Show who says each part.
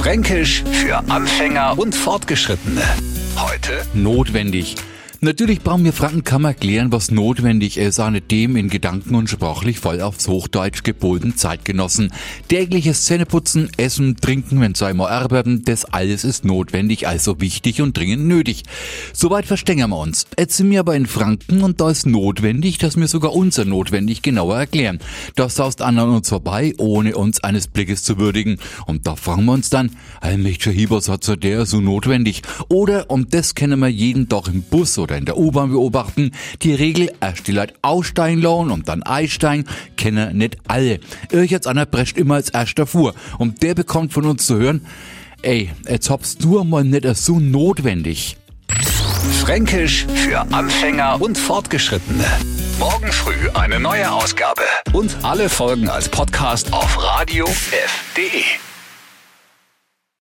Speaker 1: Fränkisch für Anfänger und Fortgeschrittene. Heute
Speaker 2: notwendig. Natürlich brauchen wir Franken kaum erklären, was notwendig ist, an dem in Gedanken und sprachlich voll aufs Hochdeutsch gebolten Zeitgenossen. Tägliches Zähneputzen, Essen, Trinken, wenn einmal arbeiten, das alles ist notwendig, also wichtig und dringend nötig. Soweit verstehen wir uns. Jetzt sind wir aber in Franken und da ist notwendig, dass wir sogar unser notwendig genauer erklären. Das saust an uns vorbei, ohne uns eines Blickes zu würdigen. Und da fragen wir uns dann, allmächtiger Hiebers hat so der so notwendig. Oder, und das kennen wir jeden Tag im Bus oder oder in der U-Bahn beobachten, die Regel, erst die Leute aussteigen lassen und dann einsteigen, kennen nicht alle. Irgend einer prescht immer als erster vor und der bekommt von uns zu hören, ey, jetzt habst du mal nicht so notwendig.
Speaker 1: Fränkisch für Anfänger und Fortgeschrittene. Morgen früh eine neue Ausgabe. Und alle Folgen als Podcast auf radiof.de.